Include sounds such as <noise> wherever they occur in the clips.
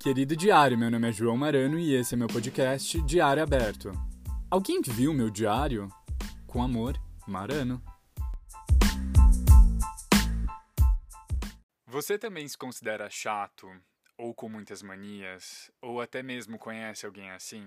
Querido diário, meu nome é João Marano e esse é meu podcast Diário Aberto. Alguém viu meu diário? Com amor, Marano. Você também se considera chato, ou com muitas manias, ou até mesmo conhece alguém assim?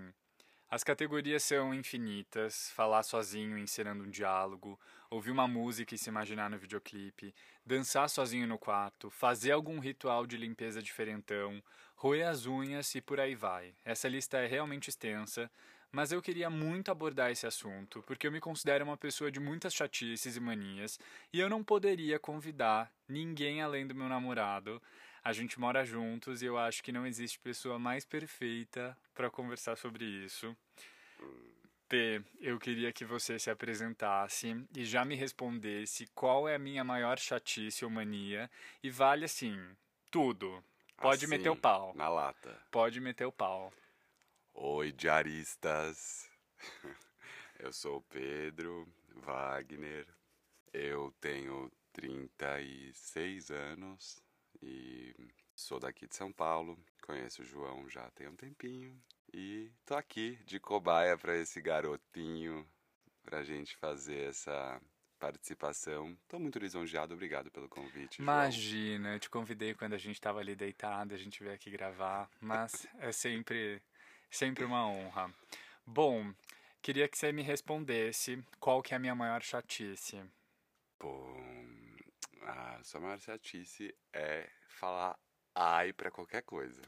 As categorias são infinitas: falar sozinho encenando um diálogo, ouvir uma música e se imaginar no videoclipe, dançar sozinho no quarto, fazer algum ritual de limpeza diferentão, roer as unhas e por aí vai. Essa lista é realmente extensa, mas eu queria muito abordar esse assunto porque eu me considero uma pessoa de muitas chatices e manias e eu não poderia convidar ninguém além do meu namorado a gente mora juntos e eu acho que não existe pessoa mais perfeita para conversar sobre isso. P, eu queria que você se apresentasse e já me respondesse qual é a minha maior chatice ou mania. E vale assim, tudo. Pode assim, meter o pau. Na lata. Pode meter o pau. Oi, diaristas. <laughs> Eu sou o Pedro Wagner. Eu tenho 36 anos e sou daqui de São Paulo. Conheço o João já tem um tempinho e tô aqui de cobaia para esse garotinho pra gente fazer essa participação. Tô muito lisonjeado, obrigado pelo convite. Imagina, João. eu te convidei quando a gente tava ali deitado, a gente veio aqui gravar, mas é sempre sempre uma honra. Bom, queria que você me respondesse qual que é a minha maior chatice. Bom, a sua maior chatice é falar ai para qualquer coisa.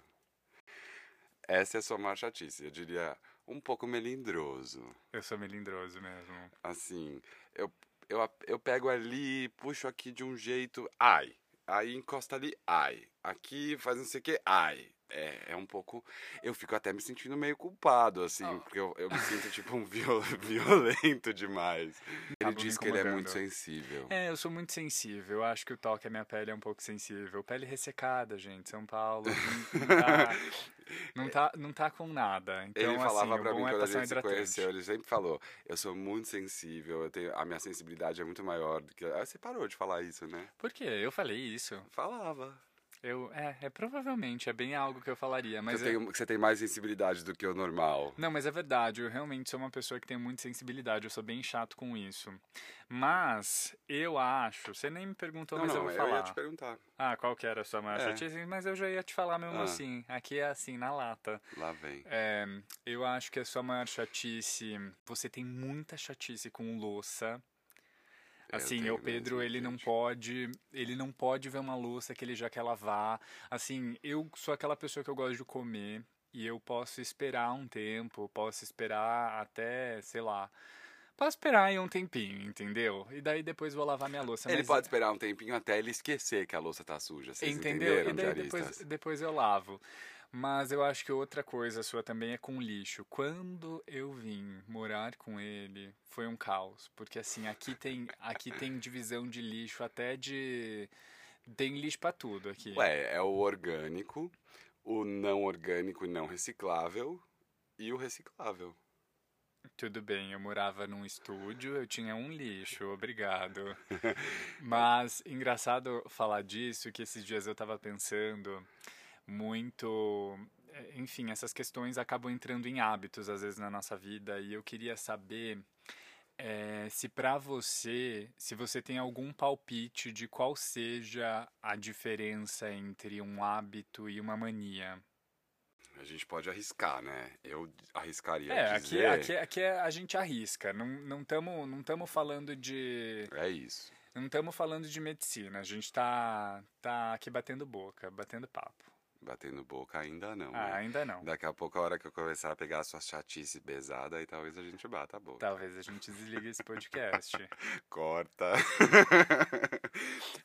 Essa é a sua maior chatice. Eu diria um pouco melindroso. Eu sou melindroso mesmo. Assim, eu, eu, eu pego ali, puxo aqui de um jeito, ai. Aí encosta ali, ai. Aqui faz não sei o que, ai é, é um pouco. Eu fico até me sentindo meio culpado, assim, oh. porque eu, eu me sinto tipo um viol, <laughs> violento demais. Ele Acabo diz que ele é muito sensível. É, eu sou muito sensível. Eu acho que o toque à minha pele é um pouco sensível. Pele ressecada, gente. São Paulo. Não, <laughs> tá, não, tá, não tá com nada. Então, ele falava assim, pra mim é quando a gente se conheceu, ele sempre falou: eu sou muito sensível, eu tenho, a minha sensibilidade é muito maior do que. Aí você parou de falar isso, né? Por quê? Eu falei isso. Falava. Eu, é, é provavelmente, é bem algo que eu falaria. Mas você, tem, você tem mais sensibilidade do que o normal. Não, mas é verdade, eu realmente sou uma pessoa que tem muita sensibilidade, eu sou bem chato com isso. Mas eu acho, você nem me perguntou, não, mas não, eu vou falar. eu ia te perguntar. Ah, qual que era a sua maior é. chatice? Mas eu já ia te falar mesmo ah. assim, aqui é assim, na lata. Lá vem. É, eu acho que a sua maior chatice, você tem muita chatice com louça. Assim, o Pedro, ele não pode, ele não pode ver uma louça que ele já quer lavar. Assim, eu sou aquela pessoa que eu gosto de comer e eu posso esperar um tempo, posso esperar até, sei lá, Posso esperar aí um tempinho, entendeu? E daí depois vou lavar minha louça. Ele mas... pode esperar um tempinho até ele esquecer que a louça tá suja. Vocês entendeu? E daí depois, depois eu lavo. Mas eu acho que outra coisa sua também é com lixo. Quando eu vim morar com ele, foi um caos, porque assim, aqui tem aqui tem divisão de lixo até de tem lixo para tudo aqui. Ué, é o orgânico, o não orgânico e não reciclável e o reciclável. Tudo bem, eu morava num estúdio, eu tinha um lixo, obrigado. <laughs> Mas engraçado falar disso, que esses dias eu tava pensando muito. É, enfim, essas questões acabam entrando em hábitos às vezes na nossa vida e eu queria saber é, se para você, se você tem algum palpite de qual seja a diferença entre um hábito e uma mania. A gente pode arriscar, né? Eu arriscaria é, dizer... aqui, aqui, aqui é, a gente arrisca. Não estamos não não falando de... É isso. Não estamos falando de medicina. A gente está tá aqui batendo boca, batendo papo batendo boca ainda não. Ah, né? ainda não. Daqui a pouco, a hora que eu começar a pegar a sua chatice pesada, aí talvez a gente bata a boca. Talvez a gente desligue esse podcast. <laughs> Corta.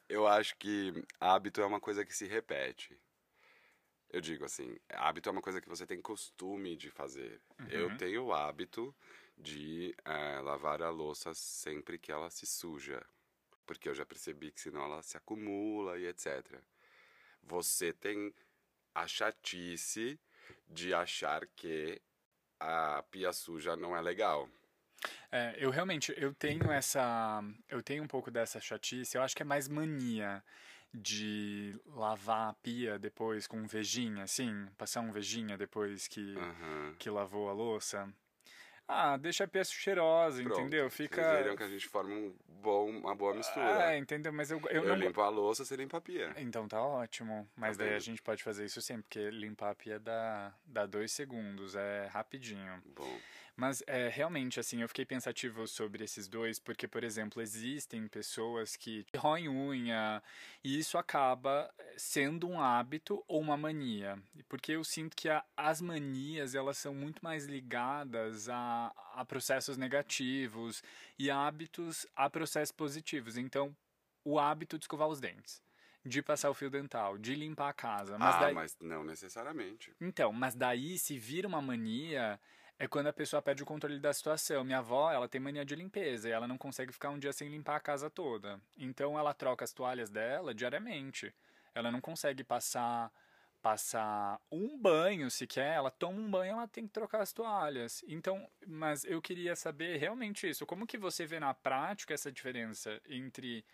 eu acho que hábito é uma coisa que se repete. Eu digo assim, hábito é uma coisa que você tem costume de fazer. Uhum. Eu tenho o hábito de é, lavar a louça sempre que ela se suja. Porque eu já percebi que senão ela se acumula e etc. Você tem a chatice de achar que a pia suja não é legal. É, eu realmente eu tenho essa eu tenho um pouco dessa chatice eu acho que é mais mania de lavar a pia depois com um vejinha, assim, passar um vejinha depois que, Aham. que lavou a louça. Ah, deixa a pia cheirosa, Pronto. entendeu? Vocês Fica. viram que a gente forma um bom, uma boa mistura. É, entendeu? Mas eu, eu, eu não. limpo a louça, você limpa a pia. Então tá ótimo. Mas Tá daí a gente pode fazer isso sempre, porque limpar a pia dá, dá dois segundos, é rapidinho. Bom. Mas é, realmente, assim, eu fiquei pensativo sobre esses dois, porque, por exemplo, existem pessoas que roem unha e isso acaba sendo um hábito ou uma mania. Porque eu sinto que a- as manias, elas são muito mais ligadas a, a processos negativos e hábitos a processos positivos. Então, o hábito de escovar os dentes, de passar o fio dental, de limpar a casa. Mas ah, daí... mas não necessariamente. Então, mas daí se vira uma mania é quando a pessoa perde o controle da situação. Minha avó, ela tem mania de limpeza e ela não consegue ficar um dia sem limpar a casa toda. Então ela troca as toalhas dela diariamente. Ela não consegue passar passar um banho sequer, ela toma um banho, ela tem que trocar as toalhas. Então, mas eu queria saber realmente isso, como que você vê na prática essa diferença entre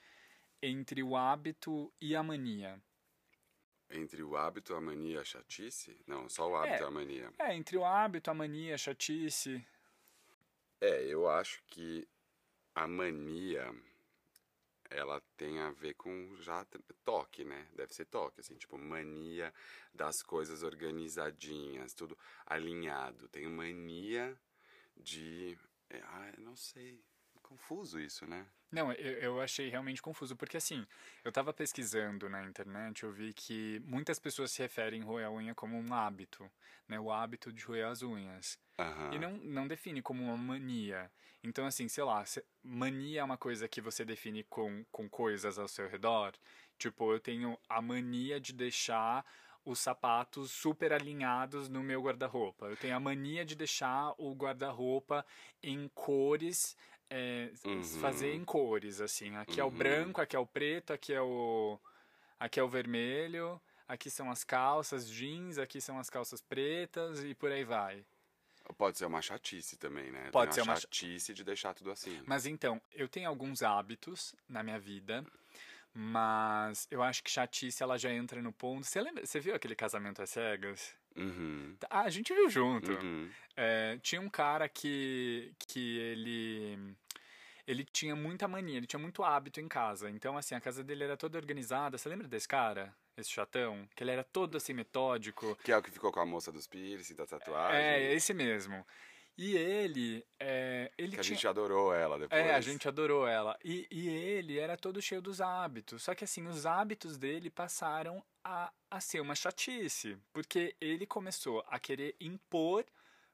entre o hábito e a mania? Entre o hábito, a mania e a chatice? Não, só o hábito É. e a mania. É, entre o hábito, a mania, a chatice. É, eu acho que a mania ela tem a ver com já toque, né? Deve ser toque, assim, tipo mania das coisas organizadinhas, tudo alinhado. Tenho mania de, é, ah, não sei, confuso isso, né? Não, eu, eu achei realmente confuso, porque assim, eu tava pesquisando na internet, eu vi que muitas pessoas se referem roer a unha como um hábito, né? O hábito de roer as unhas. Aham. E não, não define como uma mania. Então, assim, sei lá, mania é uma coisa que você define com, com coisas ao seu redor. Tipo, eu tenho a mania de deixar os sapatos super alinhados no meu guarda-roupa. Eu tenho a mania de deixar o guarda-roupa em cores, é, Uhum. fazer em cores, assim. Aqui é o Uhum. branco, aqui é o preto, aqui é o, aqui é o vermelho, aqui são as calças jeans, aqui são as calças pretas e por aí vai. Pode ser uma chatice também, né? Pode Tem ser uma cha- chatice de deixar tudo assim. Mas então, eu tenho alguns hábitos na minha vida, mas eu acho que chatice ela já entra no ponto. Você lembra? Você viu aquele casamento às cegas? Uhum. Ah, a gente viu junto. Uhum. É, tinha um cara que que ele ele tinha muita mania, ele tinha muito hábito em casa. Então assim, a casa dele era toda organizada. Você lembra desse cara? Esse chatão, que ele era todo assim metódico. Que é o que ficou com a moça dos piercing, da tatuagem. É, esse mesmo. E ele, é, ele Que a tinha gente adorou ela depois. É, a gente adorou ela. E, e ele era todo cheio dos hábitos. Só que assim, os hábitos dele passaram a, a ser uma chatice. Porque ele começou a querer impor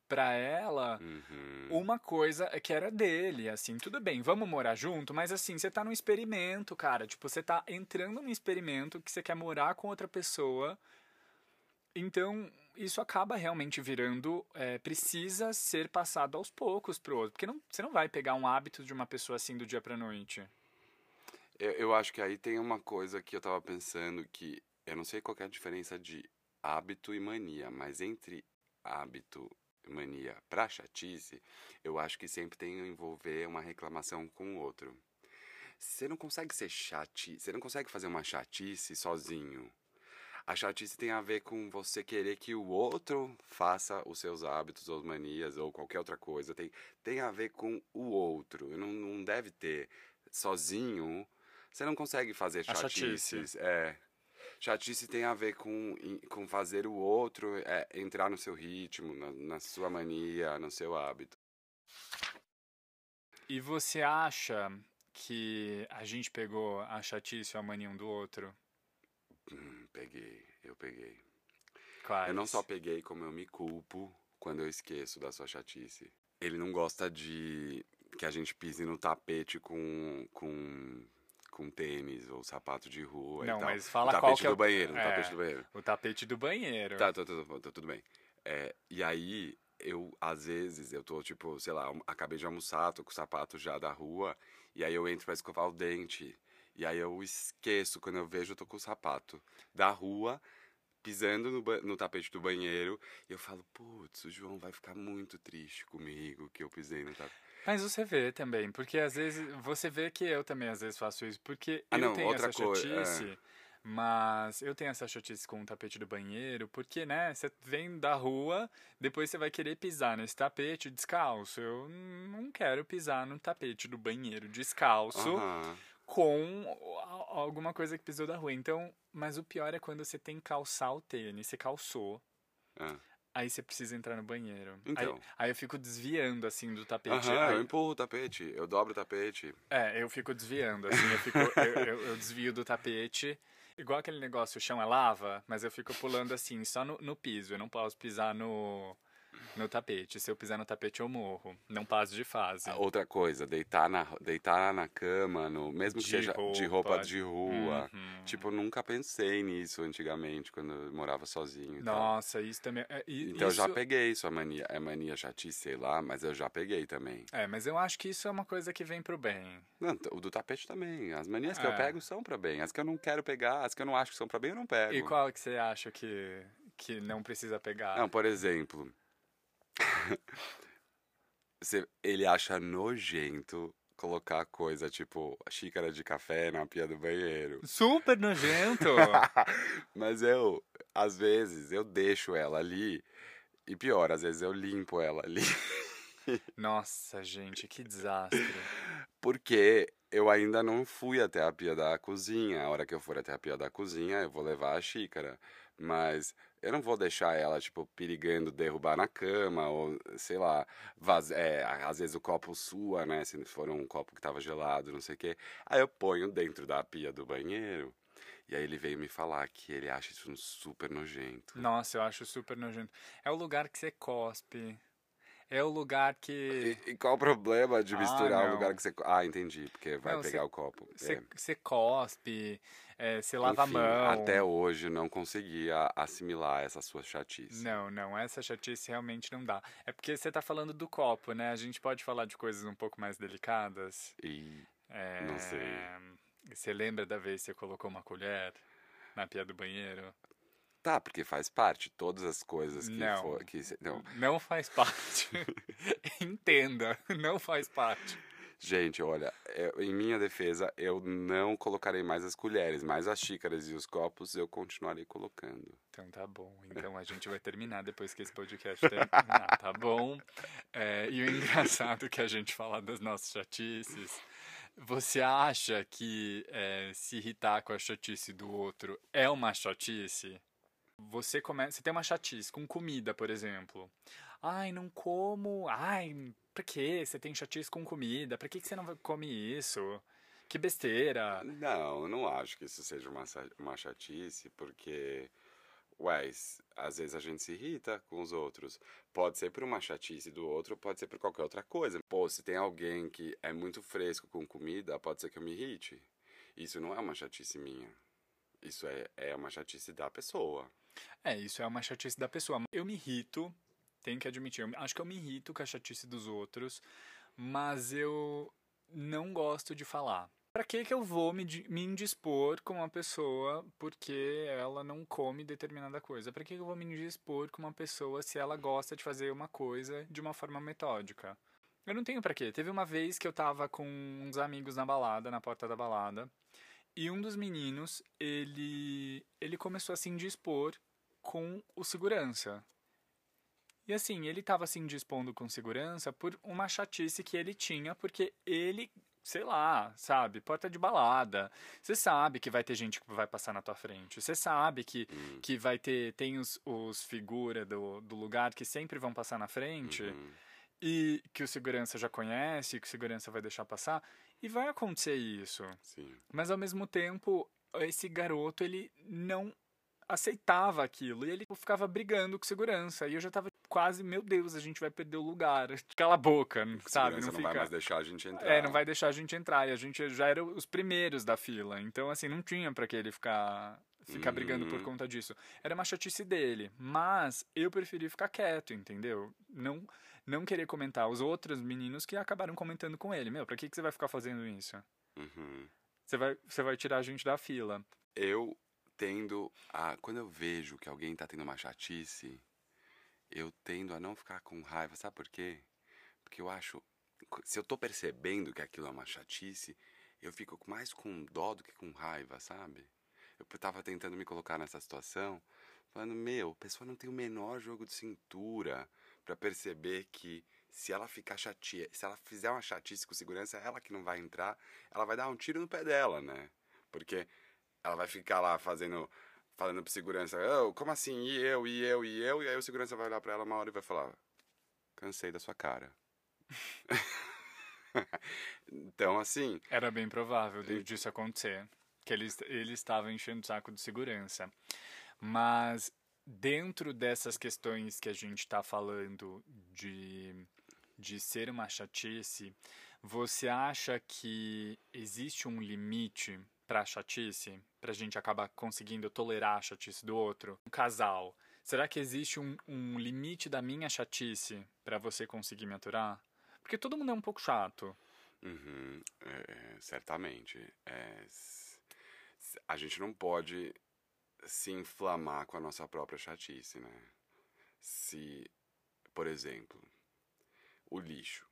pra ela Uhum. uma coisa que era dele, assim, tudo bem, vamos morar junto, mas assim, você tá num experimento, cara, tipo, você tá entrando num experimento que você quer morar com outra pessoa, então isso acaba realmente virando, é, precisa ser passado aos poucos pro outro, porque não, você não vai pegar um hábito de uma pessoa assim do dia pra noite. Eu, eu acho que aí tem uma coisa que eu tava pensando que eu não sei qual é a diferença de hábito e mania, mas entre hábito e mania pra chatice, eu acho que sempre tem envolver uma reclamação com o outro. Você não consegue ser chatice, você não consegue fazer uma chatice sozinho. A chatice tem a ver com você querer que o outro faça os seus hábitos ou manias ou qualquer outra coisa. Tem, tem a ver com o outro. Não, não deve ter sozinho. Você não consegue fazer A chatice. chatices. É. Chatice tem a ver com, com fazer o outro é, entrar no seu ritmo, na, na sua mania, no seu hábito. E você acha que a gente pegou a chatice ou a mania um do outro? Hum, peguei, eu peguei. Quais? Eu não só peguei, como eu me culpo quando eu esqueço da sua chatice. Ele não gosta de que a gente pise no tapete com, com, com tênis ou sapato de rua Não, e tal. mas fala no qual que é o- banheiro, é. tapete do banheiro. O tapete do banheiro. Tá, tá, tá, tá, tá, tudo bem. É, e aí, eu, às vezes, eu tô, tipo, sei lá, acabei de almoçar, tô com o sapato já da rua, e aí eu entro pra escovar o dente. E aí eu esqueço, quando eu vejo, eu tô com o sapato da rua, pisando no, no tapete do banheiro, e eu falo, putz, o João vai ficar muito triste comigo que eu pisei no tapete. Mas você vê também, porque às vezes você vê que eu também às vezes faço isso, porque Ah, eu não, tenho outra essa é. chatice, Mas eu tenho essa chatice com o tapete do banheiro, porque, né, você vem da rua, depois você vai querer pisar nesse tapete descalço. Eu não quero pisar no tapete do banheiro descalço. Com alguma coisa que pisou da rua. Então, mas o pior é quando você tem que calçar o tênis, você calçou, Ah. aí você precisa entrar no banheiro. Então. Aí, aí eu fico desviando, assim, do tapete. Aham, Aí- eu empurro o tapete, eu dobro o tapete. É, eu fico desviando, assim, eu, fico, eu, eu- eu desvio do tapete. Igual aquele negócio, o chão é lava, mas eu fico pulando assim, só no, no piso. Eu não posso pisar no, no tapete. Se eu pisar no tapete, eu morro. Não passo de fase. Ah, Outra coisa, deitar na, deitar na cama, no, mesmo que De seja de roupa. roupa de rua. Uhum. Tipo, eu nunca pensei nisso antigamente, quando eu morava sozinho e tal. Nossa, isso também. é, e- Então eu já isso- peguei sua mania. É mania chatice, sei lá, mas eu já peguei também. É, mas eu acho que isso é uma coisa que vem pro bem. Não, o do tapete também. As manias que eu É. pego são pra bem. As que eu não quero pegar, as que eu não acho que são pra bem, eu não pego. E qual que você acha que, que não precisa pegar? Não, por exemplo. <laughs> você- ele acha nojento colocar coisa tipo xícara de café na pia do banheiro. Super nojento! <laughs> Mas eu, às vezes, eu deixo ela ali. E pior, às vezes eu limpo ela ali. <laughs> Nossa, gente, que desastre. Porque eu ainda não fui até a pia da cozinha. A hora que eu for até a pia da cozinha, eu vou levar a xícara. Mas eu não vou deixar ela, tipo, perigando derrubar na cama, ou sei lá, vaz... é, às vezes o copo sua, né? Se for um copo que tava gelado, não sei o quê. Aí eu ponho dentro da pia do banheiro. E aí ele veio me falar que ele acha isso super nojento. Nossa, eu acho super nojento. É o lugar que você cospe. É o lugar que E, e qual o problema de Ah, misturar o não. lugar que você. Ah, entendi, porque vai Não, pegar cê- o copo. você, É. você cospe, é, você lava Enfim, a mão. Até hoje não consegui a- assimilar essa sua chatice. Não, não, essa chatice realmente não dá. É porque você tá falando do copo, né? A gente pode falar de coisas um pouco mais delicadas. E É, Não sei. Você lembra da vez que você colocou uma colher na pia do banheiro? tá, porque faz parte, todas as coisas que Não. for. Que, se- não. Não faz <laughs> parte. Entenda, não faz parte. Gente, olha, eu- em minha defesa, eu não colocarei mais as colheres, mas as xícaras e os copos eu continuarei colocando. Então tá bom. Então a gente vai terminar depois que esse podcast terminar, tá bom? É, e o engraçado é que a gente fala das nossas chatices. Você acha que é, se irritar com a chatice do outro é uma chatice? Você começa, você tem uma chatice com comida, por exemplo. Ai, não como. Ai, pra quê? Você tem chatice com comida? Pra que que você não come isso? Que besteira. Não, não acho que isso seja uma, uma chatice, porque, ué, às vezes a gente se irrita com os outros. Pode ser por uma chatice do outro, pode ser por qualquer outra coisa. Pô, se tem alguém que é muito fresco com comida, pode ser que eu me irrite. Isso não é uma chatice minha. Isso é, é uma chatice da pessoa. É, isso é uma chatice da pessoa. Eu me irrito, tenho que admitir, eu acho que eu me irrito com a chatice dos outros, mas eu não gosto de falar. Pra que que eu vou me, me indispor com uma pessoa porque ela não come determinada coisa? Pra que que eu vou me indispor com uma pessoa se ela gosta de fazer uma coisa de uma forma metódica? Eu não tenho pra quê. Teve uma vez que eu tava com uns amigos na balada, na porta da balada, e um dos meninos, ele ele começou a se indispor com o segurança. E assim, ele tava se indispondo com segurança por uma chatice que ele tinha, porque ele, sei lá, sabe, porta de balada. Você sabe que vai ter gente que vai passar na tua frente. Você sabe que, Hum, que vai ter, tem os, os figura do, do lugar que sempre vão passar na frente uhum. e que o segurança já conhece, que o segurança vai deixar passar. E vai acontecer isso. Sim. Mas ao mesmo tempo, esse garoto, ele não aceitava aquilo. E ele ficava brigando com segurança. E eu já tava quase, meu Deus, a gente vai perder o lugar. Cala a boca, sabe? Não, não fica... vai mais deixar a gente entrar. É, não vai deixar a gente entrar. E a gente já era os primeiros da fila. Então, assim, não tinha pra que ele ficar, ficar brigando por Uhum. conta disso. Era uma chatice dele. Mas eu preferi ficar quieto, entendeu? Não, não querer comentar os outros meninos que acabaram comentando com ele. Meu, pra que, que você vai ficar fazendo isso? Uhum. Você vai, você vai tirar a gente da fila. Eu tendo a. Quando eu vejo que alguém tá tendo uma chatice, eu tendo a não ficar com raiva. Sabe por quê? Porque eu acho. Se eu tô percebendo que aquilo é uma chatice, eu fico mais com dó do que com raiva, sabe? eu tava tentando me colocar nessa situação, falando, meu, a pessoa não tem o menor jogo de cintura para perceber que se ela ficar chateada, se ela fizer uma chatice com segurança, ela que não vai entrar, ela vai dar um tiro no pé dela, né? Porque ela vai ficar lá fazendo falando pro segurança, oh, como assim? E eu, e eu, e eu? E aí o segurança vai olhar pra ela uma hora e vai falar, cansei da sua cara. <laughs> então, assim. Era bem provável disso acontecer. Que ele, ele estava enchendo o saco de segurança. Mas dentro dessas questões que a gente está falando de, de ser uma chatice, você acha que existe um limite para a chatice? Para a gente acabar conseguindo tolerar a chatice do outro? Um casal, será que existe um, um limite da minha chatice para você conseguir me aturar? Porque todo mundo é um pouco chato. Uhum, é, certamente. É, a gente não pode se inflamar com a nossa própria chatice, né? Se, por exemplo, o lixo.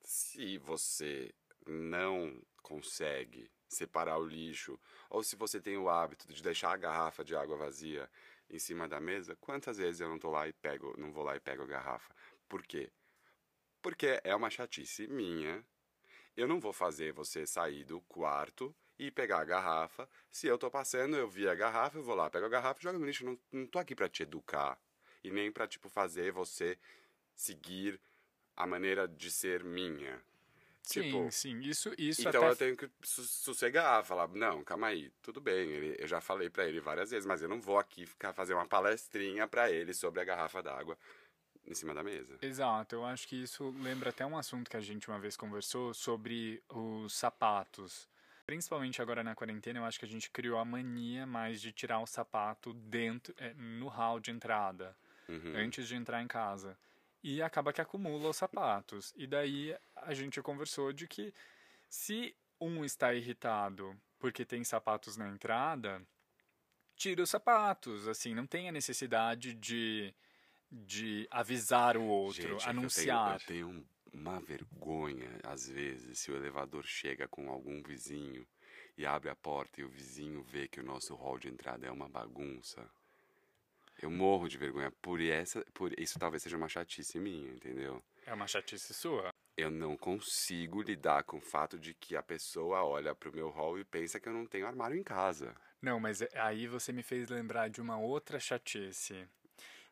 Se você não consegue separar o lixo, ou se você tem o hábito de deixar a garrafa de água vazia em cima da mesa, quantas vezes eu não tô lá e pego, não vou lá e pego a garrafa? Por quê? Porque é uma chatice minha. Eu não vou fazer você sair do quarto e pegar a garrafa. Se eu tô passando, eu vi a garrafa, eu vou lá, pego a garrafa e jogo no lixo. Não, não tô aqui para te educar e nem para tipo fazer você seguir a maneira de ser minha. Sim, tipo, sim, isso, isso Então até... eu tenho que sossegar, falar, não, calma aí, tudo bem, ele, eu já falei para ele várias vezes, mas eu não vou aqui ficar fazer uma palestrinha para ele sobre a garrafa d'água em cima da mesa. Exato, eu acho que isso lembra até um assunto que a gente uma vez conversou sobre os sapatos. Principalmente agora na quarentena, eu acho que a gente criou a mania mais de tirar o sapato dentro, é, no hall de entrada, uhum. antes de entrar em casa. E acaba que acumula os sapatos. E daí a gente conversou de que se um está irritado porque tem sapatos na entrada, tira os sapatos. Assim, não tem a necessidade de, de avisar o outro, gente, anunciar. Eu tenho, eu tenho uma vergonha, às vezes, se o elevador chega com algum vizinho e abre a porta e o vizinho vê que o nosso hall de entrada é uma bagunça. Eu morro de vergonha por essa, por isso talvez seja uma chatice minha, entendeu? É uma chatice sua? Eu não consigo lidar com o fato de que a pessoa olha pro meu hall e pensa que eu não tenho armário em casa. Não, mas aí você me fez lembrar de uma outra chatice.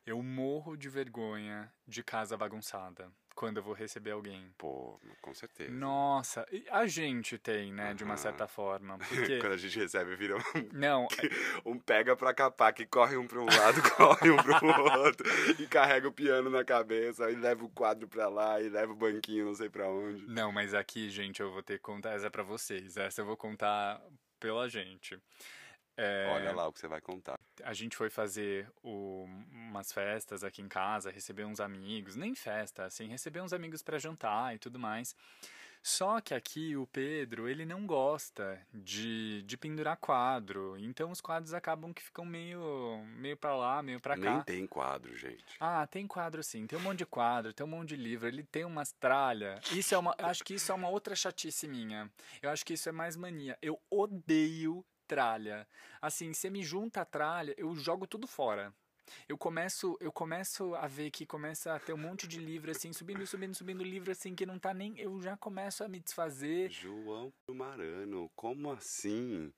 Eu morro de vergonha de casa bagunçada quando eu vou receber alguém. Pô, com certeza. Nossa, a gente tem, né, uhum. de uma certa forma. <laughs> Porque... quando a gente recebe, vira um. <laughs> Não. <laughs> um pega pra capar, que corre um pra um lado, corre um pro outro, e carrega o piano na cabeça, e leva o quadro pra lá, e leva o banquinho não sei pra onde. Não, mas aqui, gente, eu vou ter que contar. Essa é pra vocês. Essa eu vou contar pela gente. É... Olha lá o que você vai contar a gente foi fazer o, umas festas aqui em casa, receber uns amigos, nem festa, assim, receber uns amigos para jantar e tudo mais. Só que aqui o Pedro, ele não gosta de, de pendurar quadro. Então os quadros acabam que ficam meio, meio pra lá, meio pra cá. Nem tem quadro, gente. Ah, tem quadro sim. Tem um monte de quadro, tem um monte de livro. Ele tem umas tralhas. Isso é uma. Acho que isso é uma outra chatice minha. Eu acho que isso é mais mania. Eu odeio tralha. Assim, você me junta a tralha, eu jogo tudo fora. Eu começo, eu começo a ver que começa a ter um monte de livro assim, subindo, subindo, subindo livro assim que não tá nem, eu já começo a me desfazer. João Marano, como assim?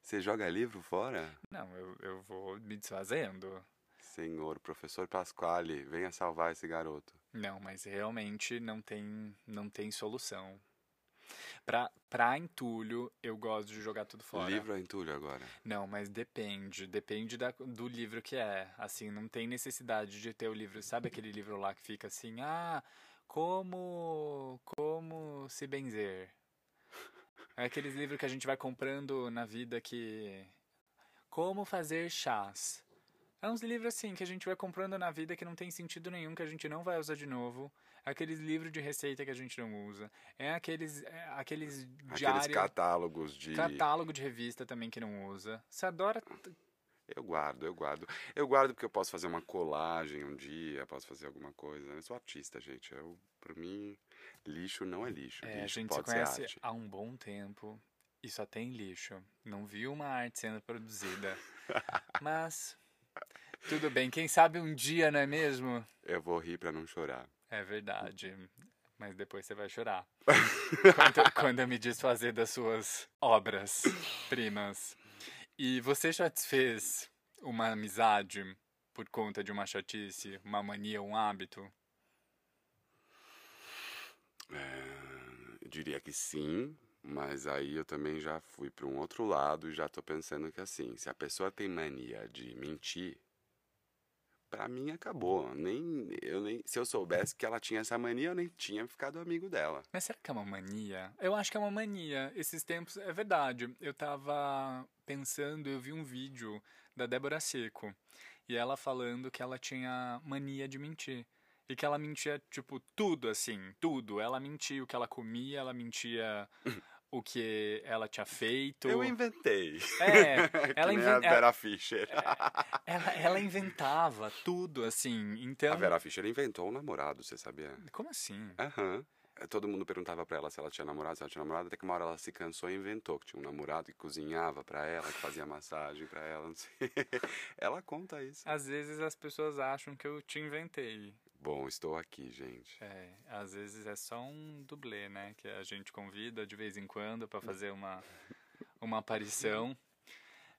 Você joga livro fora? Não, eu, eu vou me desfazendo. Senhor, professor Pasquale, venha salvar esse garoto. Não, mas realmente não tem, não tem solução. Pra, pra entulho, eu gosto de jogar tudo fora. Livro é entulho agora? Não, mas depende. Depende da, do livro que é. Assim, não tem necessidade de ter o livro. Sabe aquele livro lá que fica assim, ah, como. Como se benzer? É aqueles livros que a gente vai comprando na vida que. Como fazer chás. É uns livros assim que a gente vai comprando na vida que não tem sentido nenhum, que a gente não vai usar de novo aqueles livros de receita que a gente não usa, é aqueles, é, aqueles diários... Aqueles catálogos de... Catálogo de revista também que não usa. Você adora... Eu guardo, eu guardo. Eu guardo porque eu posso fazer uma colagem um dia, posso fazer alguma coisa. Eu sou artista, gente. Eu, pra mim, lixo não é lixo. É, lixo a gente se conhece há um bom tempo e só tem lixo. Não vi uma arte sendo produzida. <laughs> Mas tudo bem, quem sabe um dia, não é mesmo? Eu vou rir pra não chorar. É verdade. Mas depois você vai chorar. <laughs> quando, quando eu me desfazer das suas obras primas. E você já desfez uma amizade por conta de uma chatice, uma mania, um hábito? É, eu diria que sim, mas aí eu também já fui para um outro lado e já tô pensando que assim, se a pessoa tem mania de mentir, para mim acabou. Nem eu nem se eu soubesse que ela tinha essa mania, eu nem tinha ficado amigo dela. Mas será que é uma mania? Eu acho que é uma mania. Esses tempos é verdade. Eu tava pensando, eu vi um vídeo da Débora Seco e ela falando que ela tinha mania de mentir. E que ela mentia, tipo, tudo, assim, tudo. Ela mentia o que ela comia, ela mentia <laughs> o que ela tinha feito. Eu inventei. É, <laughs> ela inventava. a Vera Fischer. ela, ela inventava tudo, assim, então... A Vera Fischer inventou um namorado, você sabia? Como assim? Aham. Uhum. Todo mundo perguntava para ela se ela tinha namorado, se ela tinha namorado, até que uma hora ela se cansou e inventou que tinha um namorado que cozinhava para ela, que fazia massagem para ela, não sei. <laughs> ela conta isso. Às vezes as pessoas acham que eu te inventei. Bom, estou aqui, gente. É, às vezes é só um dublê, né? Que a gente convida de vez em quando para fazer uma, uma aparição.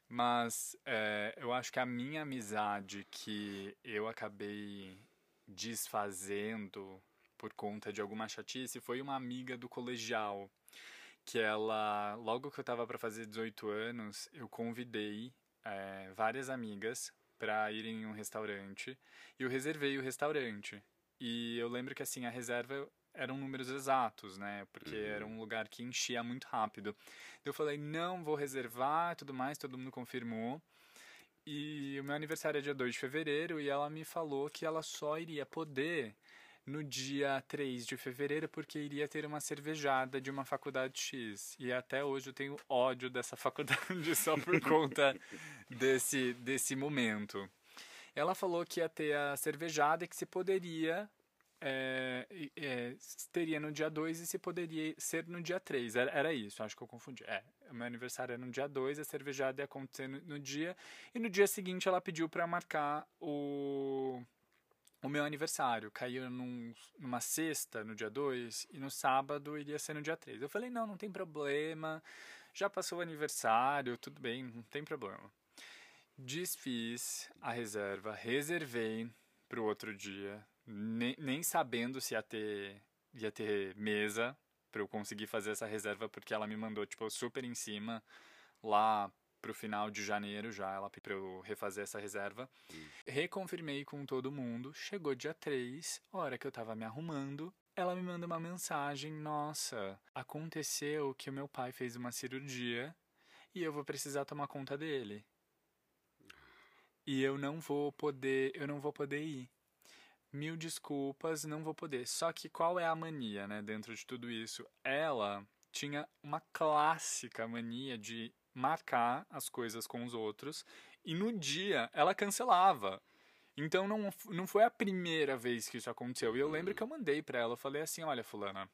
Mas é, eu acho que a minha amizade que eu acabei desfazendo por conta de alguma chatice foi uma amiga do colegial. Que ela, logo que eu tava para fazer 18 anos, eu convidei é, várias amigas para ir em um restaurante e eu reservei o restaurante. E eu lembro que assim a reserva eram números exatos, né? Porque uhum. era um lugar que enchia muito rápido. Eu falei, não vou reservar, tudo mais, todo mundo confirmou. E o meu aniversário é dia 2 de fevereiro e ela me falou que ela só iria poder no dia 3 de fevereiro porque iria ter uma cervejada de uma faculdade X. E até hoje eu tenho ódio dessa <laughs> faculdade só por conta desse, desse momento. Ela falou que ia ter a cervejada e que se poderia. É, é, teria no dia 2 e se poderia ser no dia 3. Era, era isso, acho que eu confundi. É, meu aniversário é no dia 2, a cervejada ia acontecer no, no dia. E no dia seguinte ela pediu para marcar o o meu aniversário caiu num, numa sexta, no dia 2, e no sábado iria ser no dia 3. Eu falei, não, não tem problema, já passou o aniversário, tudo bem, não tem problema. Desfiz a reserva, reservei para o outro dia, nem, nem sabendo se ia ter, ia ter mesa para eu conseguir fazer essa reserva, porque ela me mandou, tipo, super em cima, lá pro final de janeiro já, ela para eu refazer essa reserva. Hum. Reconfirmei com todo mundo. Chegou dia 3, hora que eu tava me arrumando, ela me manda uma mensagem: "Nossa, aconteceu que o meu pai fez uma cirurgia e eu vou precisar tomar conta dele. E eu não vou poder, eu não vou poder ir. Mil desculpas, não vou poder. Só que qual é a mania, né, dentro de tudo isso? Ela tinha uma clássica mania de marcar as coisas com os outros e no dia ela cancelava. Então não, não foi a primeira vez que isso aconteceu. E eu lembro que eu mandei para ela, eu falei assim: "Olha, fulana,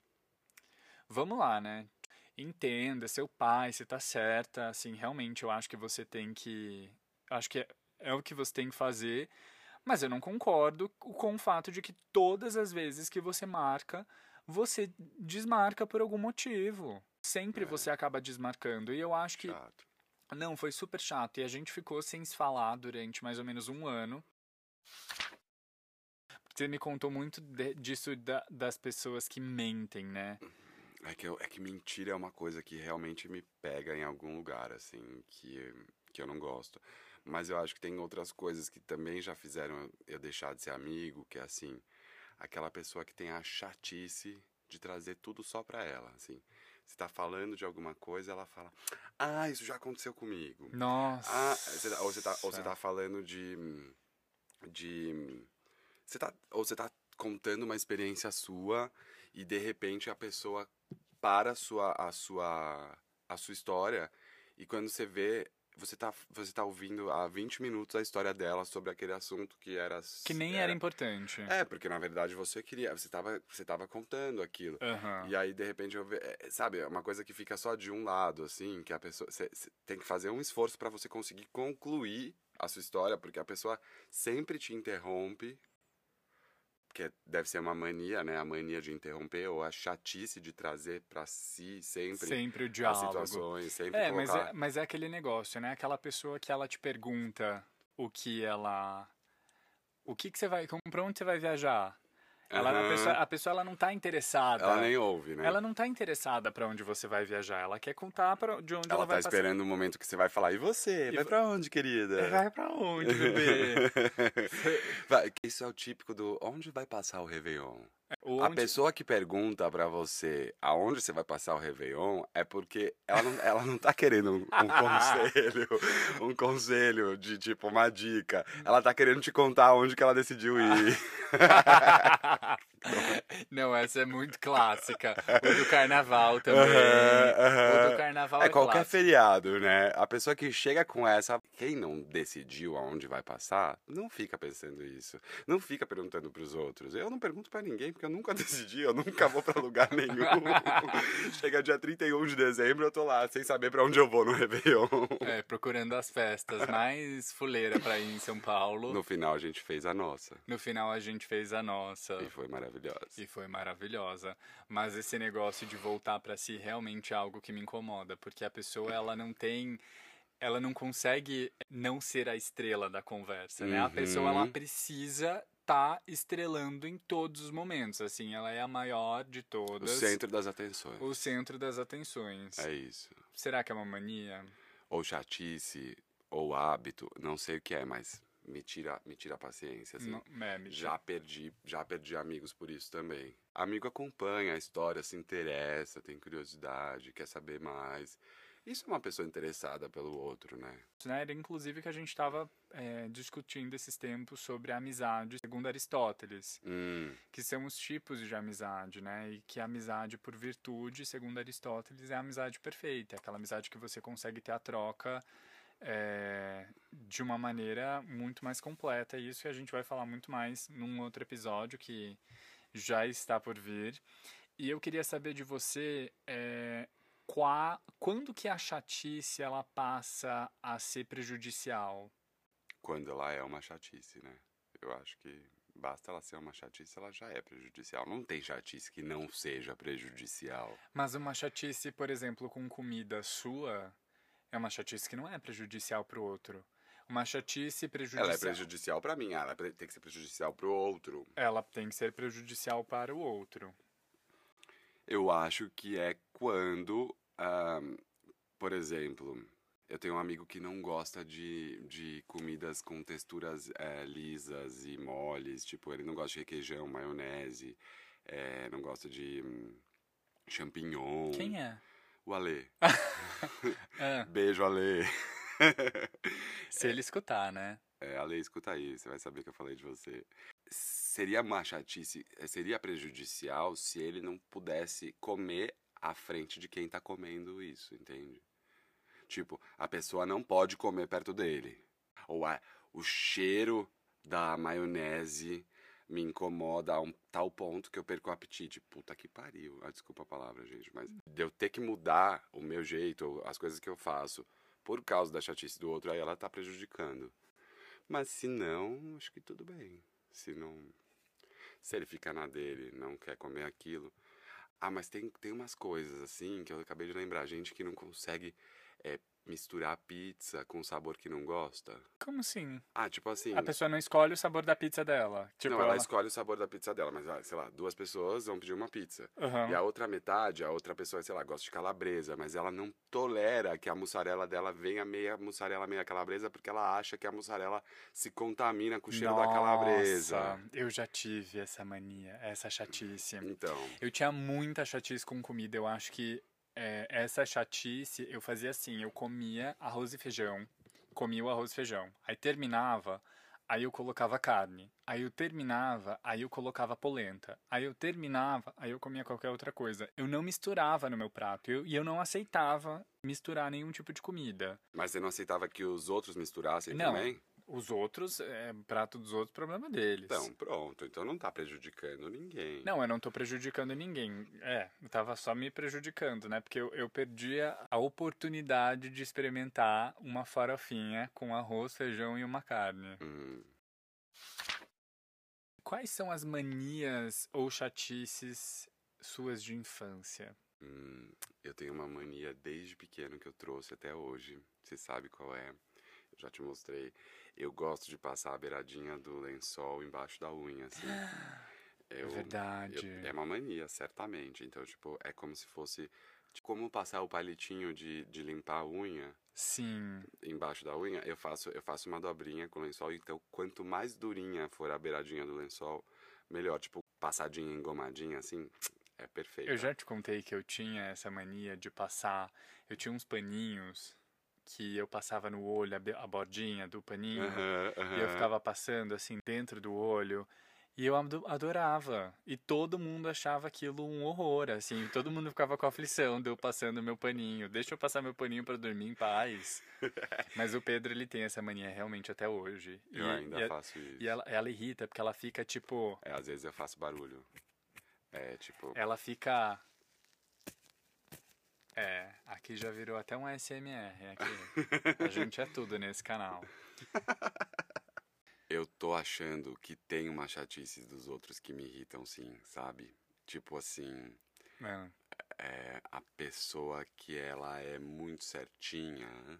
vamos lá, né? Entenda, seu pai, você tá certa, assim, realmente eu acho que você tem que acho que é, é o que você tem que fazer, mas eu não concordo com o fato de que todas as vezes que você marca, você desmarca por algum motivo sempre é. você acaba desmarcando. E eu acho que. Chato. Não, foi super chato. E a gente ficou sem se falar durante mais ou menos um ano. Você me contou muito de, disso da, das pessoas que mentem, né? É que, eu, é que mentira é uma coisa que realmente me pega em algum lugar, assim, que, que eu não gosto. Mas eu acho que tem outras coisas que também já fizeram eu deixar de ser amigo, que é assim, aquela pessoa que tem a chatice de trazer tudo só pra ela, assim você tá falando de alguma coisa, ela fala, ah, isso já aconteceu comigo. Nossa. Ah, você tá, ou, você tá, ou você tá falando de. de você tá, ou você tá contando uma experiência sua e de repente a pessoa para a sua, a sua, a sua história e quando você vê você tá, você tá ouvindo há 20 minutos a história dela sobre aquele assunto que era. Que nem era, era importante. É, porque na verdade você queria. Você tava, você tava contando aquilo. Uhum. E aí, de repente, eu ve... É, sabe, é uma coisa que fica só de um lado, assim, que a pessoa. Você, você tem que fazer um esforço para você conseguir concluir a sua história, porque a pessoa sempre te interrompe que deve ser uma mania, né? A mania de interromper ou a chatice de trazer para si sempre, sempre o diálogo. as situações, sempre é, colocar... mas é, mas é aquele negócio, né? Aquela pessoa que ela te pergunta o que ela o que que você vai, para onde você vai viajar? Ela, uhum. a, pessoa, a pessoa ela não está interessada. Ela nem ouve, né? Ela não está interessada para onde você vai viajar. Ela quer contar para de onde ela, ela vai tá esperando o momento que você vai falar. E você? E vai para onde, querida? <laughs> Vai para onde, bebê? <laughs> Isso é o típico do onde vai passar o Réveillon? A pessoa que pergunta para você aonde você vai passar o Réveillon é porque ela não, ela não tá querendo um, um conselho, <laughs> um conselho de tipo uma dica. Ela tá querendo te contar onde que ela decidiu ir. <laughs> <laughs> Não, essa é muito clássica. O do carnaval também. Uhum, uhum. O do carnaval é, é qualquer clássico. feriado, né? A pessoa que chega com essa, quem não decidiu aonde vai passar, não fica pensando isso. Não fica perguntando pros outros. Eu não pergunto para ninguém porque eu nunca <laughs> decidi, eu nunca vou para lugar nenhum. <laughs> chega dia 31 de dezembro, eu tô lá sem saber para onde eu vou no Réveillon. É, procurando as festas mais fuleira para ir em São Paulo. No final a gente fez a nossa. No final a gente fez a nossa. E foi maravilhosa. E foi maravilhosa. Mas esse negócio de voltar para si realmente é algo que me incomoda, porque a pessoa ela não tem ela não consegue não ser a estrela da conversa, né? Uhum. A pessoa ela precisa tá estrelando em todos os momentos, assim, ela é a maior de todas. O centro das atenções. O centro das atenções. É isso. Será que é uma mania? Ou chatice, ou hábito, não sei o que é, mas me tira, me tira a paciência, assim. Não, é, me já perdi, já perdi amigos por isso também. Amigo acompanha a história, se interessa, tem curiosidade, quer saber mais. Isso é uma pessoa interessada pelo outro, né? né era inclusive que a gente estava é, discutindo esses tempos sobre a amizade, segundo Aristóteles, hum. que são os tipos de amizade, né? E que a amizade por virtude, segundo Aristóteles, é a amizade perfeita, é aquela amizade que você consegue ter a troca é, de uma maneira muito mais completa. E isso a gente vai falar muito mais num outro episódio que já está por vir. E eu queria saber de você é, qua, quando que a chatice ela passa a ser prejudicial? Quando ela é uma chatice, né? Eu acho que basta ela ser uma chatice, ela já é prejudicial. Não tem chatice que não seja prejudicial. Mas uma chatice, por exemplo, com comida sua, é uma chatice que não é prejudicial para o outro. Uma chatice prejudicial. Ela é prejudicial para mim, ela tem que ser prejudicial para o outro. Ela tem que ser prejudicial para o outro. Eu acho que é quando, por exemplo, eu tenho um amigo que não gosta de, de comidas com texturas é, lisas e moles, tipo, ele não gosta de requeijão, maionese, é, não gosta de hum, champignon. Quem é? O Ale. é. <laughs> Beijo, Ale. Se ele escutar, né? É, Ale, escuta aí, você vai saber que eu falei de você seria uma chatice, eh, seria prejudicial se ele não pudesse comer à frente de quem está comendo isso, entende? Tipo, a pessoa não pode comer perto dele. Ou a, o cheiro da maionese me incomoda a um tal ponto que eu perco o apetite. Puta que pariu. Ah, desculpa a palavra, gente, mas de eu ter que mudar o meu jeito, as coisas que eu faço, por causa da chatice do outro, aí ela tá prejudicando. Mas se não, acho que tudo bem. Se não se ele fica na dele, não quer comer aquilo. Ah, mas tem, tem umas coisas assim que eu acabei de lembrar. Gente que não consegue é, misturar pizza com sabor que não gosta. Como assim? Ah, tipo assim. A pessoa não escolhe o sabor da pizza dela. Tipo, não, ela, ela, escolhe o sabor da pizza dela, mas, sei lá, duas pessoas vão pedir uma pizza. Uhum. E a outra metade, a outra pessoa, sei lá, gosta de calabresa, mas ela não tolera que a mussarela dela venha meia mussarela, meia calabresa, porque ela acha que a mussarela se contamina com o cheiro Nossa, da calabresa. Eu já tive essa mania, essa chatice. Então. Eu tinha muita chatice com comida. Eu acho que é, essa chatice, eu fazia assim, eu comia arroz e feijão, comia o arroz e feijão. Aí terminava, aí eu colocava carne. Aí eu terminava, aí eu colocava polenta. Aí eu terminava, aí eu comia qualquer outra coisa. Eu não misturava no meu prato. Eu, e eu não aceitava misturar nenhum tipo de comida. Mas você não aceitava que os outros misturassem Não. também? Os outros, é, prato dos outros, problema deles. Então, pronto. Então não tá prejudicando ninguém. Não, eu não tô prejudicando ninguém. É, eu tava só me prejudicando, né? Porque eu, eu perdi a oportunidade de experimentar uma farofinha com arroz, feijão e uma carne. Hum, Quais são as manias ou chatices suas de infância? hum, eu tenho uma mania desde pequeno que eu trouxe até hoje. Você sabe qual é? Eu já te mostrei. Eu gosto de passar a beiradinha do lençol embaixo da unha, assim. Eu, Verdade. eu- é uma mania, certamente. Então, tipo, é como se fosse. Como passar o palitinho de, de limpar a unha Sim. embaixo da unha, eu faço, eu faço uma dobrinha com o lençol. Então, quanto mais durinha for a beiradinha do lençol, melhor. Tipo, passadinha, engomadinha, assim, é perfeito. Eu já te contei que eu tinha essa mania de passar. Eu tinha uns paninhos que eu passava no olho, a a bordinha do paninho. Aham, E eu ficava passando assim dentro do olho. E eu ado- adorava. E todo mundo achava aquilo um horror, assim. Todo mundo ficava com aflição de eu passando meu paninho. Deixa eu passar meu paninho pra dormir em paz. <laughs> Mas o Pedro, ele tem essa mania realmente até hoje. Eu e, ainda e, a- faço isso. E ela, ela irrita, porque ela fica tipo. É, às vezes eu faço barulho. É, tipo... Ela fica. É, aqui já virou até um SMR. Aqui. A <laughs> gente é tudo nesse canal. Eu tô achando que tem uma chatice dos outros que me irritam, sim, sabe? Tipo assim, Mano, é a pessoa que ela é muito certinha,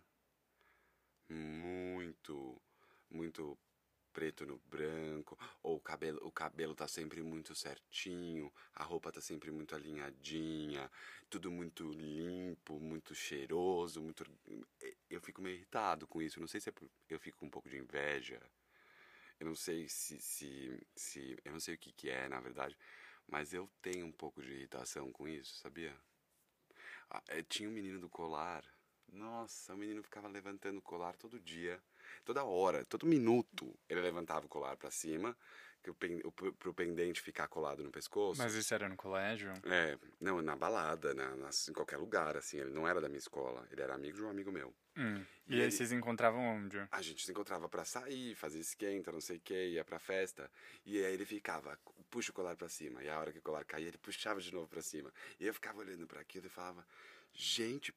muito, muito preto no branco, ou o cabelo, o cabelo tá sempre muito certinho, a roupa tá sempre muito alinhadinha, tudo muito limpo, muito cheiroso, muito eu fico meio irritado com isso, não sei se é por- eu fico com um pouco de inveja. Eu não sei se, se, se eu não sei o que que é, na verdade, mas eu tenho um pouco de irritação com isso, sabia? Ah, eh, tinha um menino do colar. Nossa, o menino ficava levantando o colar todo dia, toda hora, todo minuto. Ele levantava o colar pra cima, que o pen, o, pro pendente ficar colado no pescoço. mas isso era no colégio? É, não, na balada, na, nas- em qualquer lugar, assim. Ele não era da minha escola, ele era amigo de um amigo meu. Hum. E, E aí ele- vocês encontravam onde? A gente se encontrava pra sair, fazer esquenta, não sei o que, ia pra festa. E aí ele ficava, puxa o colar pra cima. E a hora que o colar caía, ele puxava de novo pra cima. E eu ficava olhando pra aquilo e falava, gente,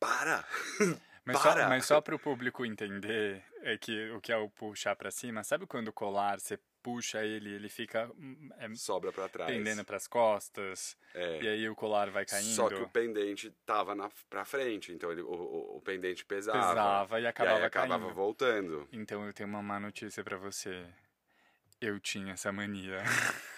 para! <laughs> Mas só, Para! mas só para o público entender é que o que é o puxar pra cima, sabe quando o colar você puxa ele, ele fica hum, é, Sobra pra trás. pendendo pras costas É. e aí o colar vai caindo, Só que o pendente tava na, pra frente, então ele, o, o, o pendente pesava. pesava e e acabava aí acabava caindo. voltando. Então eu tenho uma má notícia pra você. Eu tinha essa mania. <laughs>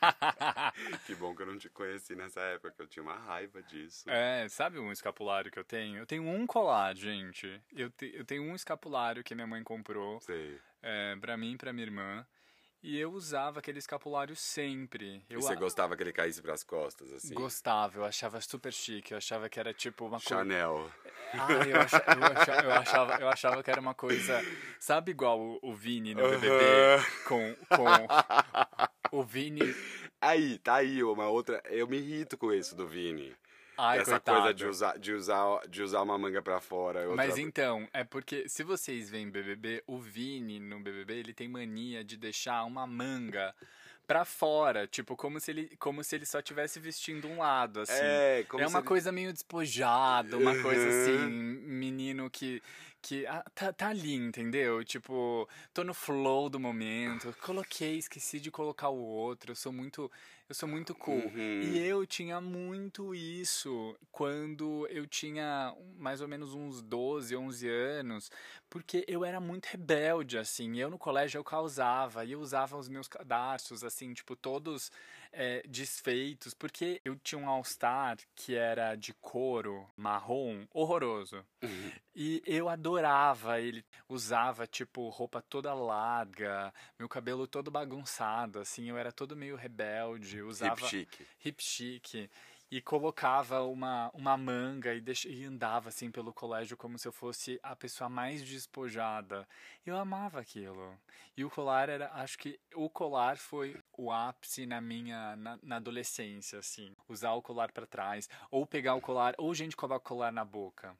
<laughs> que bom que eu não te conheci nessa época, que eu tinha uma raiva disso. É, sabe um escapulário que eu tenho? Eu tenho um colar, gente. Eu, te- eu tenho um escapulário que minha mãe comprou Sei. é, pra mim e pra minha irmã. E eu usava aquele escapulário sempre. E Eu você a- gostava que ele caísse pras costas, assim? gostava, eu achava super chique. Eu achava que era tipo uma coisa. Chanel. Ah, eu, acha- eu acha- eu achava, eu achava que era uma coisa. Sabe igual o, o Vini no BBB? Aham. Com, com. O Vini. Aí, tá aí uma outra. Eu me irrito com isso do Vini. Ai, Essa coitado. coisa de usar, de, usar, de usar uma manga pra fora. outra- Mas então, é porque se vocês veem BBB, o Vini no BBB, ele tem mania de deixar uma manga pra fora, tipo, como se ele, como se ele só tivesse vestindo um lado, assim. É, como é uma ele- coisa meio despojada, uma coisa assim, menino que. Que ah, tá, tá ali, entendeu? Tipo, tô no flow do momento. Coloquei, esqueci de colocar o outro. Eu sou muito. Eu sou muito cool. Uhum. E eu tinha muito isso quando eu tinha mais ou menos uns 12, 11 anos, porque eu era muito rebelde, assim. Eu no colégio eu causava, e eu usava os meus cadarços, assim, tipo, todos é, desfeitos, porque eu tinha um All-Star que era de couro marrom, horroroso. Uhum. E eu adorava ele. Usava, tipo, roupa toda larga, meu cabelo todo bagunçado, assim. Eu era todo meio rebelde. Usava Hip chic. hip chic. E colocava uma, uma manga e, deix... e andava assim pelo colégio como se eu fosse a pessoa mais despojada. Eu amava aquilo. E o colar era, acho que o colar foi o ápice na minha na, na adolescência, assim, usar o colar para trás ou pegar o colar, ou gente coloca o colar na boca.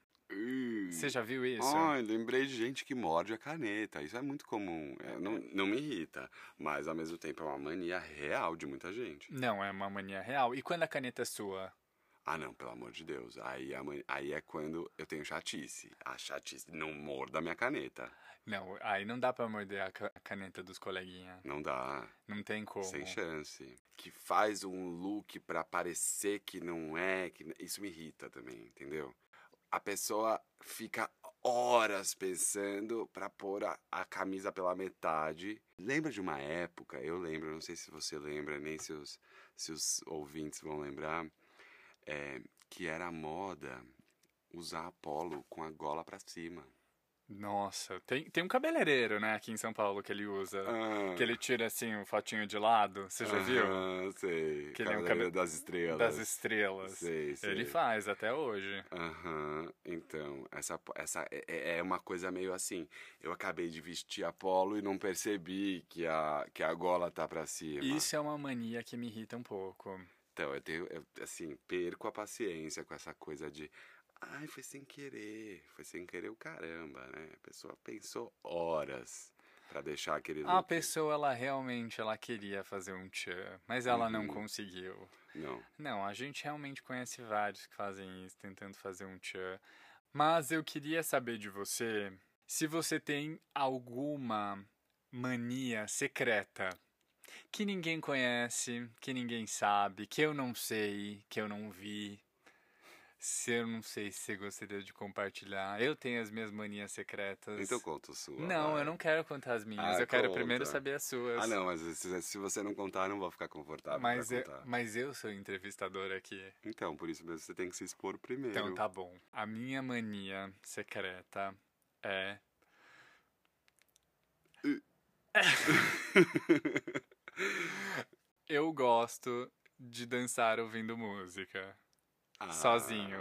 Você já viu isso? Ai, lembrei de gente que morde a caneta. Isso é muito comum. É, não, não me irrita, mas ao mesmo tempo é uma mania real de muita gente. Não, é uma mania real. E quando a caneta é sua? Ah, não, pelo amor de Deus. Aí, a man... aí é quando eu tenho chatice. A chatice não morda a minha caneta. Não, aí não dá pra morder a ca- a caneta dos coleguinhas. Não dá. Não tem como. Sem chance. Que faz um look pra parecer que não é. Que... Isso me irrita também, entendeu? A pessoa fica horas pensando pra pôr a, a camisa pela metade. Lembra de uma época, eu lembro, não sei se você lembra, nem se os, se os ouvintes vão lembrar, é, que era moda usar polo com a gola pra cima. Nossa, tem, tem um cabeleireiro, né, aqui em São Paulo que ele usa. Ah, Que ele tira assim o fotinho de lado. Você já viu? aham, sei. Que ele é um Cavaleiro cabe- das estrelas. Das estrelas. Sei, sei. Ele faz até hoje. Aham, então, essa, essa é- é, é uma coisa meio assim. Eu acabei de vestir a polo e não percebi que a, que a gola tá pra cima. Isso é uma mania que me irrita um pouco. Então, eu tenho, eu, assim, perco a paciência com essa coisa de. Ai, foi sem querer. Foi sem querer o caramba, né? A pessoa pensou horas pra deixar aquele A look. pessoa, ela realmente ela queria fazer um tchan, mas ela não Uhum. conseguiu. Não. Não, a gente realmente conhece vários que fazem isso, tentando fazer um tchan. Mas eu queria saber de você se você tem alguma mania secreta que ninguém conhece, que ninguém sabe, que eu não sei, que eu não vi. Se eu não sei se você gostaria de compartilhar. Eu tenho as minhas manias secretas. Então conta a sua. Não, vai. eu não quero contar as minhas. Ah, eu quero conta. primeiro saber as suas. Ah, não, mas se, se você não contar, eu não vou ficar confortável Mas eu, contar. mas eu sou entrevistador aqui. Então, por isso mesmo você tem que se expor primeiro. Então tá bom. A minha mania secreta é. <laughs> eu gosto de dançar ouvindo música. Ah, sozinho.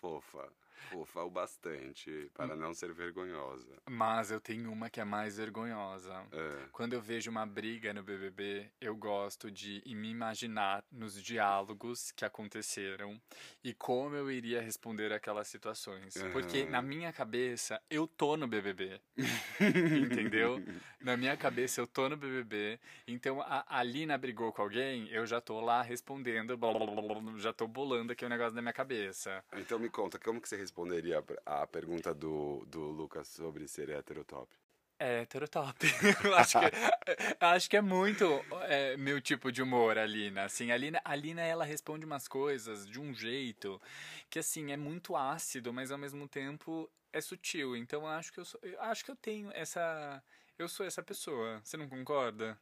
Fofa. Fofa o bastante, para não ser vergonhosa. Mas eu tenho uma que é mais vergonhosa. É. Quando eu vejo uma briga no BBB, eu gosto de me imaginar nos diálogos que aconteceram e como eu iria responder aquelas situações. Porque Aham. na minha cabeça, eu tô no BBB. <laughs> Entendeu? Na minha cabeça, eu tô no BBB. Então, a a Lina brigou com alguém, eu já tô lá respondendo, blá, blá, blá, já tô bolando aqui o negócio na minha cabeça. Então me conta, como que você responderia a pergunta do, do Lucas sobre ser heterotop? É, heterotop. <laughs> eu acho que, eu acho que é muito é, meu tipo de humor, a Lina. Assim, a Lina, a Lina, ela responde umas coisas de um jeito que, assim, é muito ácido, mas ao mesmo tempo é sutil. Então, eu acho que eu, sou, eu acho que eu tenho essa... Eu sou essa pessoa. Você não concorda?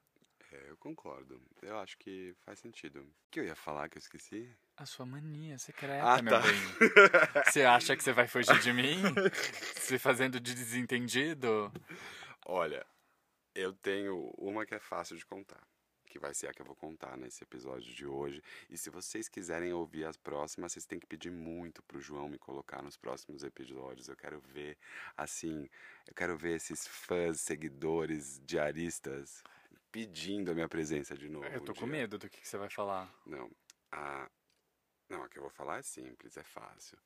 É, eu concordo. Eu acho que faz sentido. O que eu ia falar que eu esqueci? A sua mania secreta, Ah, meu tá. bem. <laughs> Você acha que você vai fugir de mim? Se fazendo de desentendido? Olha, eu tenho uma que é fácil de contar, que vai ser a que eu vou contar nesse episódio de hoje. E se vocês quiserem ouvir as próximas, vocês têm que pedir muito pro João me colocar nos próximos episódios. Eu quero ver, assim, eu quero ver esses fãs, seguidores, diaristas pedindo a minha presença de novo. Eu tô um com medo do que, que você vai falar. Não, a não, a que eu vou falar é simples, é fácil.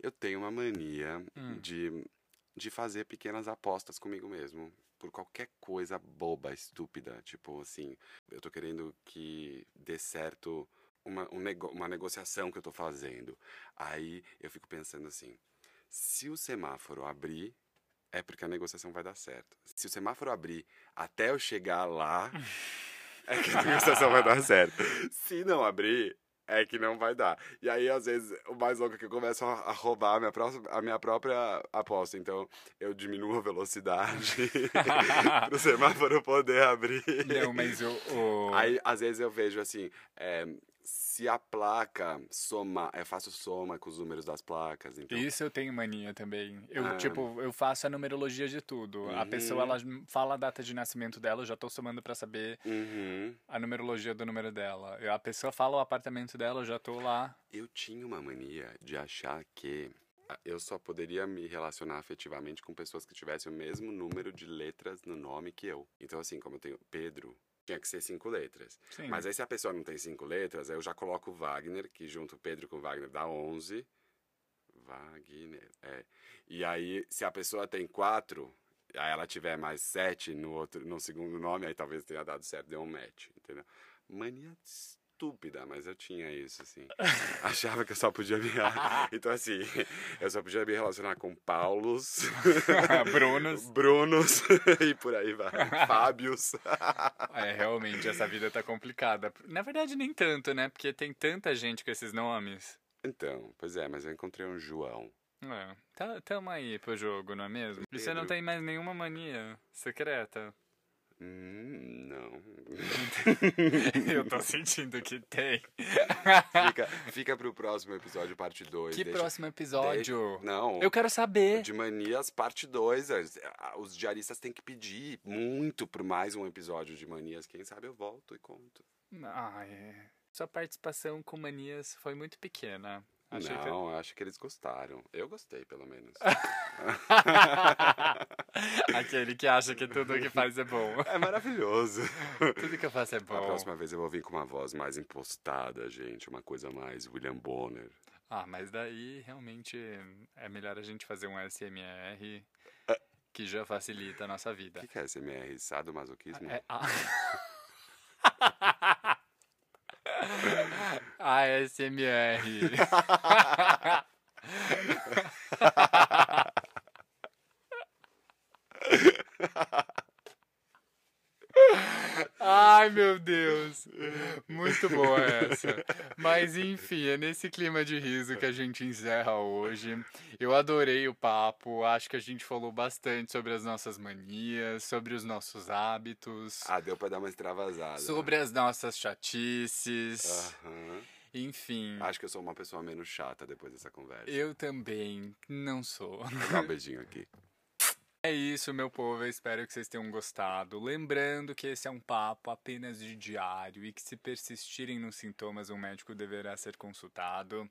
Eu tenho uma mania Hum. de, de fazer pequenas apostas comigo mesmo. Por qualquer coisa boba, estúpida. Tipo assim, eu tô querendo que dê certo uma, um nego, uma negociação que eu tô fazendo. Aí eu fico pensando assim: se o semáforo abrir, é porque a negociação vai dar certo. Se o semáforo abrir até eu chegar lá, <laughs> é que a negociação vai dar certo. Se não abrir, é que não vai dar. E aí, às vezes, o mais louco é que eu começo a roubar a minha, próxima, a minha própria aposta. Então, eu diminuo a velocidade <laughs> pro semáforo poder abrir. Não, mas o. o... Aí, às vezes, eu vejo assim, é, se a placa somar, eu faço soma com os números das placas, então. Isso eu tenho mania também. Eu, Ah. tipo, eu faço a numerologia de tudo. A pessoa, Uhum. ela fala a data de nascimento dela, eu já tô somando pra saber Uhum. a numerologia do número dela. A pessoa fala o apartamento dela, eu já tô lá. Eu tinha uma mania de achar que ah, eu só poderia me relacionar afetivamente com pessoas que tivessem o mesmo número de letras no nome que eu. Então, assim, como eu tenho Pedro, tinha que ser cinco letras. Sim. Mas aí, se a pessoa não tem cinco letras, aí eu já coloco Wagner, que junto Pedro com Wagner dá 11. Wagner, é. E aí, se a pessoa tem quatro, aí ela tiver mais sete no, outro, no segundo nome, aí talvez tenha dado certo, deu um match, entendeu? Mania estúpida, mas eu tinha isso, assim. <laughs> Achava que eu só podia me... <laughs> Então, assim, eu só podia me relacionar com Paulos, <laughs> Brunos. Brunos e por aí vai. Fábios. É, realmente, essa vida tá complicada. Na verdade, nem tanto, né? Porque tem tanta gente com esses nomes. Então, pois é, mas eu encontrei um João. É, tá, tamo aí pro jogo, não é mesmo? E você não tem mais nenhuma mania secreta? Hum, não. <laughs> Eu tô sentindo que tem. fica, fica pro próximo episódio, parte 2. Que próximo episódio? Não. Eu quero saber. De manias, parte 2. Os diaristas têm que pedir muito por mais um episódio de manias. Quem sabe eu volto e conto. Ai, sua participação com manias foi muito pequena. Achei que- não, eu acho que eles gostaram. Eu gostei, pelo menos. <laughs> Aquele que acha que tudo que faz é bom. é maravilhoso. Tudo que eu faço é A bom. próxima vez eu vou vir com uma voz mais impostada, gente. Uma coisa mais William Bonner. Ah, mas daí realmente é melhor a gente fazer um SMR que já facilita a nossa O vida. que, que é SMR? Sadomasoquismo? É a... <laughs> ASMR. <laughs> <laughs> Ai, meu Deus. Muito boa essa. Mas enfim, é nesse clima de riso que a gente encerra hoje. Eu adorei o papo. Acho que a gente falou bastante sobre as nossas manias, sobre os nossos hábitos, Ah, deu pra dar uma extravasada. sobre as nossas chatices. Aham. Enfim, Acho que eu sou uma pessoa menos chata depois dessa conversa. eu também não sou. Vou dar um beijinho aqui. É isso, meu povo. Eu espero que vocês tenham gostado. Lembrando que esse é um papo apenas de diário e que, se persistirem nos sintomas, um médico deverá ser consultado.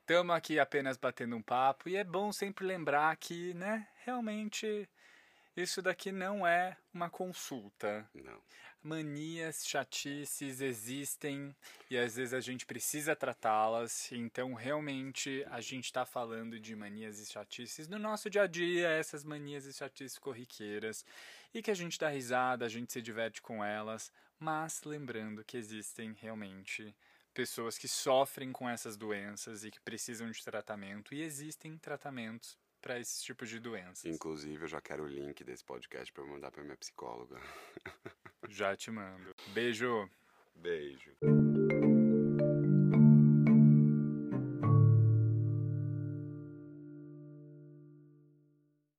Estamos aqui apenas batendo um papo e é bom sempre lembrar que, né, realmente isso daqui não é uma consulta. Não. Manias, chatices existem e às vezes a gente precisa tratá-las. Então, realmente, a gente está falando de manias e chatices no nosso dia a dia, essas manias e chatices corriqueiras, e que a gente dá risada, a gente se diverte com elas, mas lembrando que existem realmente pessoas que sofrem com essas doenças e que precisam de tratamento, e existem tratamentos para esses tipos de doenças. Inclusive, eu já quero o link desse podcast eu mandar pra minha psicóloga. Já te mando. Beijo! Beijo.